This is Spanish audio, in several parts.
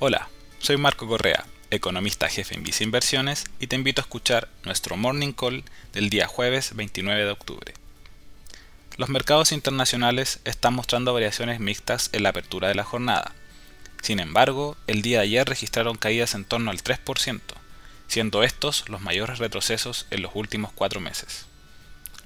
Hola, soy Marco Correa, economista jefe en Visa Inversiones y te invito a escuchar nuestro Morning Call del día jueves 29 de octubre. Los mercados internacionales están mostrando variaciones mixtas en la apertura de la jornada. Sin embargo, el día de ayer registraron caídas en torno al 3%, siendo estos los mayores retrocesos en los últimos cuatro meses.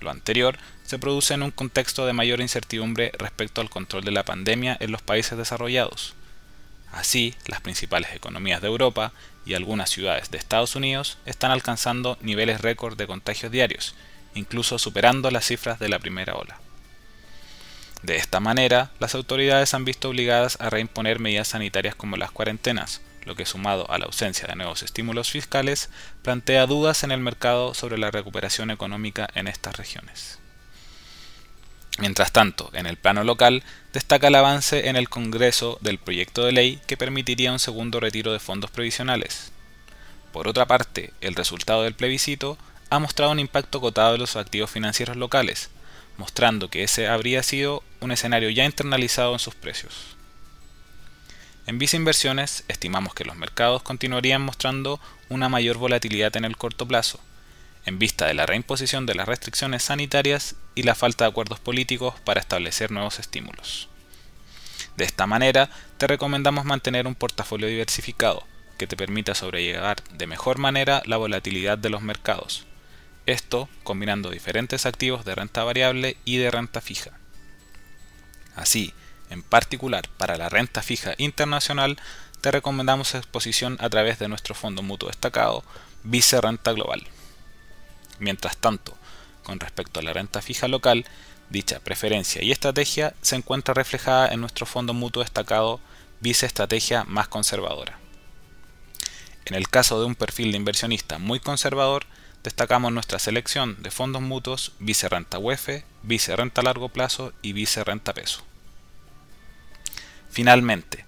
Lo anterior se produce en un contexto de mayor incertidumbre respecto al control de la pandemia en los países desarrollados, Así, las principales economías de Europa y algunas ciudades de Estados Unidos están alcanzando niveles récord de contagios diarios, incluso superando las cifras de la primera ola. De esta manera, las autoridades han visto obligadas a reimponer medidas sanitarias como las cuarentenas, lo que sumado a la ausencia de nuevos estímulos fiscales, plantea dudas en el mercado sobre la recuperación económica en estas regiones. Mientras tanto, en el plano local, destaca el avance en el Congreso del proyecto de ley que permitiría un segundo retiro de fondos previsionales. Por otra parte, el resultado del plebiscito ha mostrado un impacto cotado de los activos financieros locales, mostrando que ese habría sido un escenario ya internalizado en sus precios. En Visa Inversiones estimamos que los mercados continuarían mostrando una mayor volatilidad en el corto plazo, en vista de la reimposición de las restricciones sanitarias y la falta de acuerdos políticos para establecer nuevos estímulos. De esta manera, te recomendamos mantener un portafolio diversificado que te permita sobrellevar de mejor manera la volatilidad de los mercados. Esto combinando diferentes activos de renta variable y de renta fija. Así, en particular para la renta fija internacional, te recomendamos exposición a través de nuestro fondo mutuo destacado Vice Renta Global. Mientras tanto, con respecto a la renta fija local, dicha preferencia y estrategia se encuentra reflejada en nuestro fondo mutuo destacado Vice Estrategia más conservadora. En el caso de un perfil de inversionista muy conservador, destacamos nuestra selección de fondos mutuos Vice Renta UEF, Vice Renta Largo Plazo y Vice Renta Peso. Finalmente,